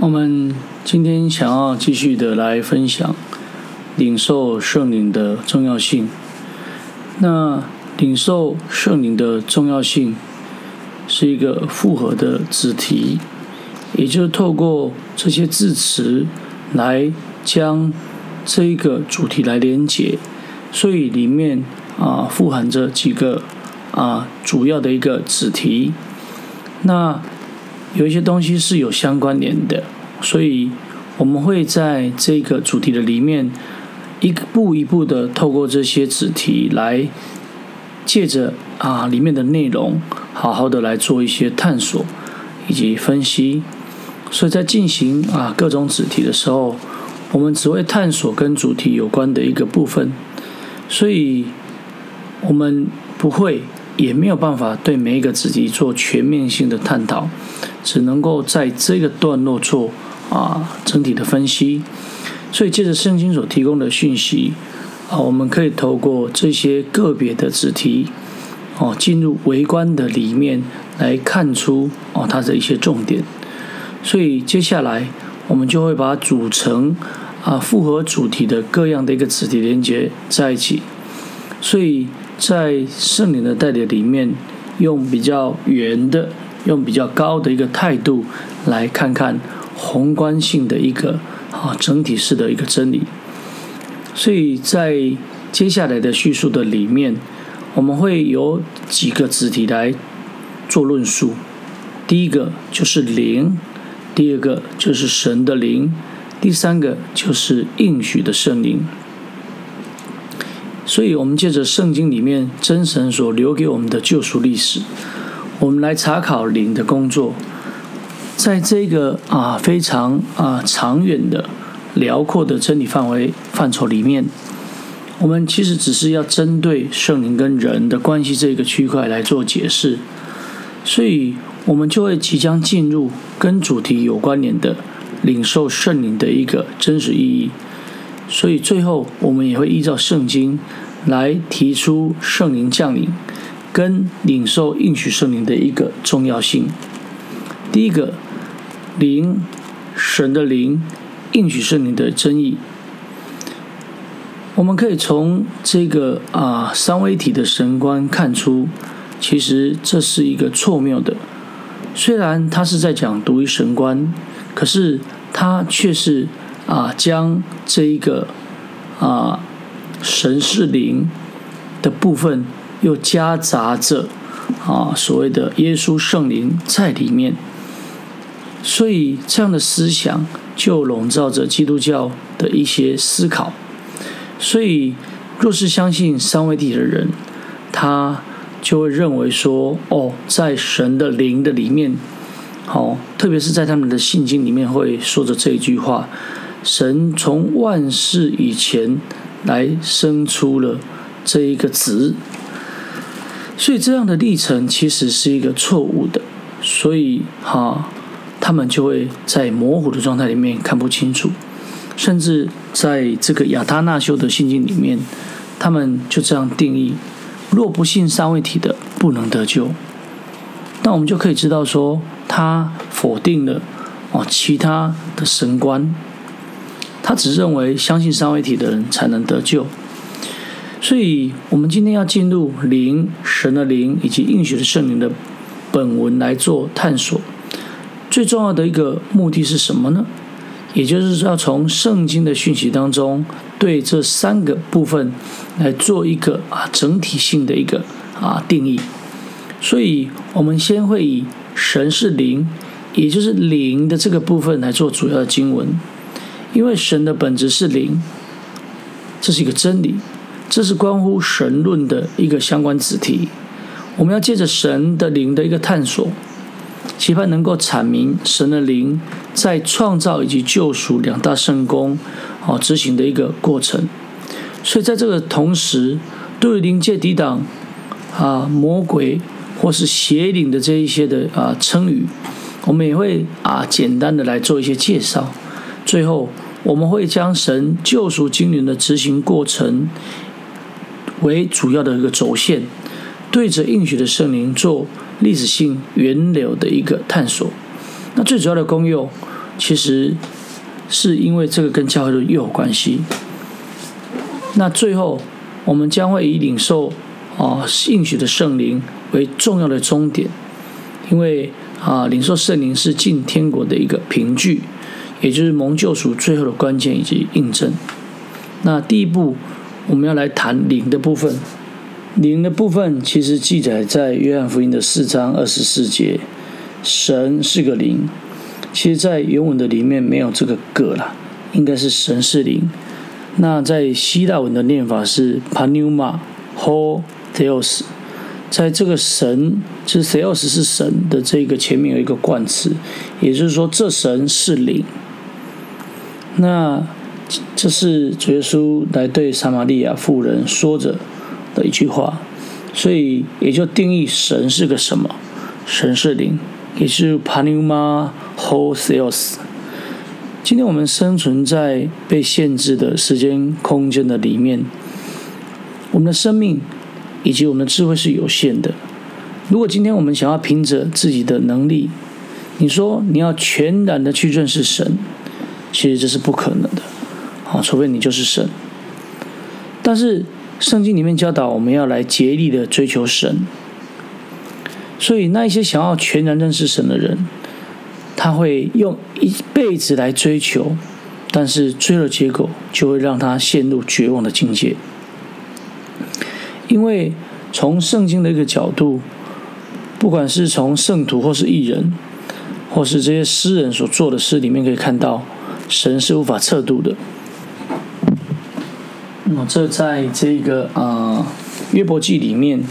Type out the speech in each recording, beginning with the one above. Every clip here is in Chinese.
我们今天想要继续的来分享领受圣灵的重要性。那领受圣灵的重要性是一个复合的子题，也就是透过这些字词来将这一个主题来连接，所以里面啊富含着几个啊主要的一个子题。那有一些东西是有相关联的，所以我们会在这个主题的里面一步一步的透过这些子题来借着啊里面的内容，好好的来做一些探索以及分析。所以在进行啊各种子题的时候，我们只会探索跟主题有关的一个部分，所以我们不会。也没有办法对每一个子题做全面性的探讨，只能够在这个段落做啊整体的分析。所以借着圣经所提供的讯息啊，我们可以透过这些个别的子题哦，进入微观的里面来看出哦它的一些重点。所以接下来我们就会把组成啊复合主题的各样的一个子题连接在一起。所以。在圣灵的带领里面，用比较圆的、用比较高的一个态度来看看宏观性的一个啊整体式的一个真理。所以在接下来的叙述的里面，我们会有几个子题来做论述。第一个就是灵，第二个就是神的灵，第三个就是应许的圣灵。所以，我们借着圣经里面真神所留给我们的救赎历史，我们来查考灵的工作。在这个啊非常啊长远的、辽阔的真理范围范畴里面，我们其实只是要针对圣灵跟人的关系这个区块来做解释。所以，我们就会即将进入跟主题有关联的领受圣灵的一个真实意义。所以最后，我们也会依照圣经来提出圣灵降临跟领受应许圣灵的一个重要性。第一个，灵，神的灵，应许圣灵的真义。我们可以从这个啊三位一体的神观看出，其实这是一个错谬的。虽然他是在讲独一神观，可是他却是。啊，将这一个啊神是灵的部分，又夹杂着啊所谓的耶稣圣灵在里面，所以这样的思想就笼罩着基督教的一些思考。所以，若是相信三位一体的人，他就会认为说，哦，在神的灵的里面，好，特别是在他们的信经里面会说着这一句话。神从万世以前来生出了这一个子，所以这样的历程其实是一个错误的，所以哈，他们就会在模糊的状态里面看不清楚，甚至在这个亚他那修的信经里面，他们就这样定义：若不信三位体的，不能得救。那我们就可以知道说，他否定了哦其他的神观。他只认为相信三位一体的人才能得救，所以我们今天要进入灵、神的灵以及应许的圣灵的本文来做探索。最重要的一个目的是什么呢？也就是说，要从圣经的讯息当中，对这三个部分来做一个啊整体性的一个啊定义。所以，我们先会以神是灵，也就是灵的这个部分来做主要的经文。因为神的本质是灵，这是一个真理，这是关乎神论的一个相关子题。我们要借着神的灵的一个探索，期盼能够阐明神的灵在创造以及救赎两大圣功哦执行的一个过程。所以在这个同时，对于灵界抵挡啊魔鬼或是邪灵的这一些的啊称语，我们也会啊简单的来做一些介绍。最后。我们会将神救赎精灵的执行过程为主要的一个轴线，对着应许的圣灵做历史性源流的一个探索。那最主要的功用其实是因为这个跟教会的又有关系。那最后，我们将会以领受啊应许的圣灵为重要的终点，因为啊领受圣灵是进天国的一个凭据，也就是蒙救赎最后的关键以及印证。那第一步，我们要来谈灵的部分。灵的部分其实记载在约翰福音的四章二十四节，神是个灵。其实，在原文的里面没有这个“个”啦，应该是神是灵。那在希腊文的念法是 “panuma ho theos”，在这个神，就是 theos 是神的这个前面有一个冠词，也就是说，这神是灵。那这是主耶稣来对撒玛利亚妇人说着的一句话，所以也就定义神是个什么？神是灵，也是 panu ma ho theos”。今天我们生存在被限制的时间空间的里面，我们的生命以及我们的智慧是有限的。如果今天我们想要凭着自己的能力，你说你要全然的去认识神，其实这是不可能的。啊，除非你就是神。但是圣经里面教导我们要来竭力的追求神，所以那一些想要全然认识神的人。他会用一辈子来追求，但是追了结果就会让他陷入绝望的境界。因为从圣经的一个角度，不管是从圣徒或是艺人，或是这些诗人所做的事里面，可以看到神是无法测度的。那么这在这个啊约伯记里面，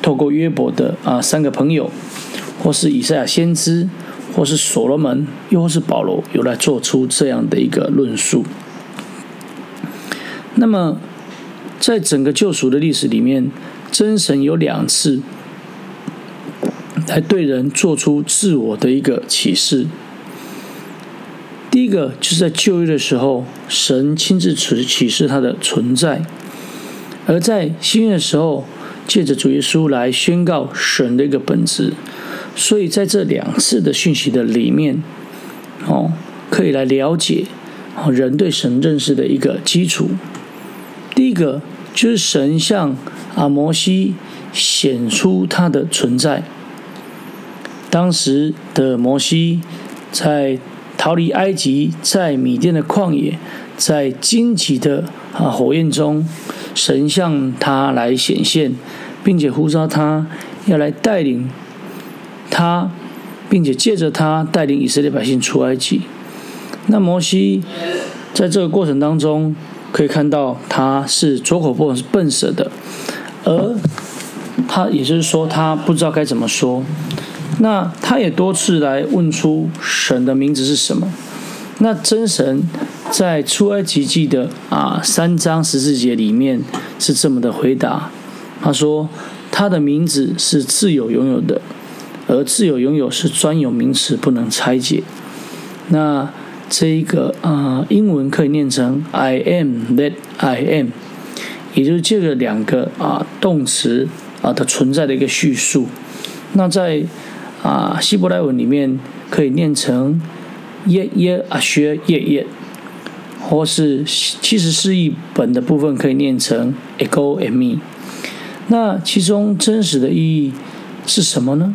透过约伯的啊三个朋友，或是以赛亚先知。或是所罗门，又或是保罗，有来做出这样的一个论述。那么，在整个救赎的历史里面，真神有两次来对人做出自我的一个启示。第一个就是在旧约的时候，神亲自启启示他的存在；而在新约的时候，借着主耶稣来宣告神的一个本质。所以在这两次的讯息的里面，哦，可以来了解哦人对神认识的一个基础。第一个就是神向啊摩西显出他的存在。当时的摩西在逃离埃及，在米甸的旷野，在荆棘的啊火焰中，神向他来显现，并且呼召他要来带领。他，并且借着他带领以色列百姓出埃及。那摩西在这个过程当中，可以看到他是左口不笨舌的，而他也就是说他不知道该怎么说。那他也多次来问出神的名字是什么。那真神在出埃及记的啊三章十四节里面是这么的回答，他说他的名字是自由拥有的。而自由拥有是专有名词，不能拆解。那这一个啊，英文可以念成 I am that I am，也就是这个两个啊动词啊的存在的一个叙述。那在啊希伯来文里面可以念成耶耶啊学耶耶，或是七十四译本的部分可以念成 ego and me。那其中真实的意义是什么呢？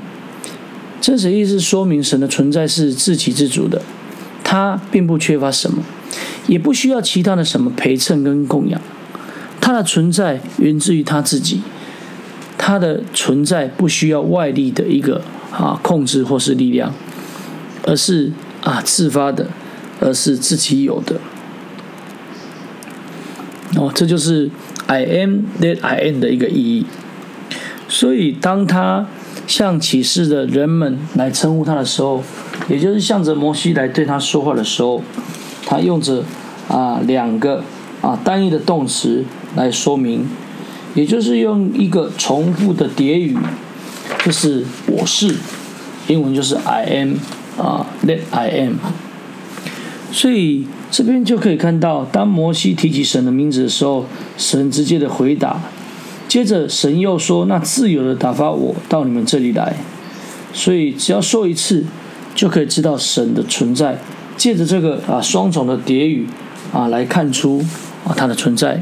真实意思说明神的存在是自给自足的，他并不缺乏什么，也不需要其他的什么陪衬跟供养。他的存在源自于他自己，他的存在不需要外力的一个啊控制或是力量，而是啊自发的，而是自己有的。哦，这就是 I am that I am 的一个意义。所以当他。向启示的人们来称呼他的时候，也就是向着摩西来对他说话的时候，他用着啊两个啊单一的动词来说明，也就是用一个重复的叠语，就是我是，英文就是 I am 啊 That I am。所以这边就可以看到，当摩西提起神的名字的时候，神直接的回答。接着神又说：“那自由的打发我到你们这里来。”所以只要说一次，就可以知道神的存在借着这个啊双重的叠语啊来看出啊它的存在。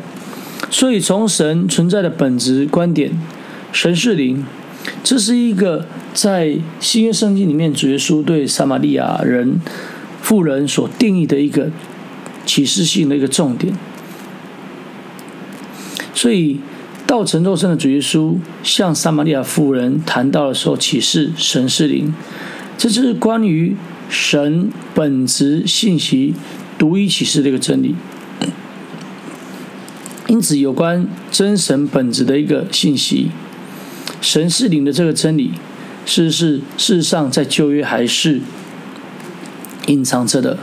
所以从神存在的本质观点，神是灵，这是一个在新约圣经里面主耶稣对撒玛利亚人妇人所定义的一个启示性的一个重点。所以，道成肉身的主耶稣向撒玛利亚妇人谈到的时候，启示神是灵，这就是关于神本质信息独一启示的一个真理。因此，有关真神本质的一个信息，神是灵的这个真理，是是事实上在旧约还是隐藏着的。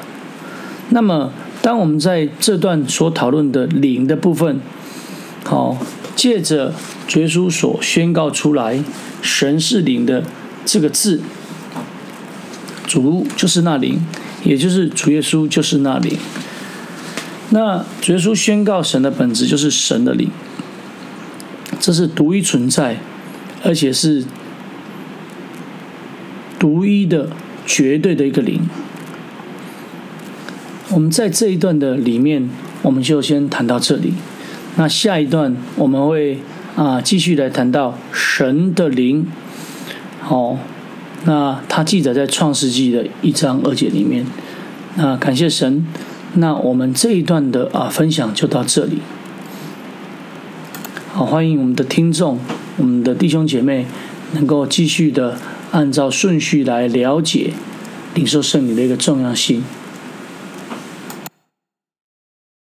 那么，当我们在这段所讨论的灵的部分，好，借着耶稣所宣告出来“神是灵”的这个字，主就是那灵，也就是主耶稣就是那灵。那耶稣宣告神的本质就是神的灵，这是独一存在，而且是独一的、绝对的一个灵。我们在这一段的里面，我们就先谈到这里。那下一段我们会啊继续来谈到神的灵，好，那它记载在创世纪的一章二节里面。那感谢神，那我们这一段的啊分享就到这里。好，欢迎我们的听众，我们的弟兄姐妹能够继续的按照顺序来了解领受圣灵的一个重要性。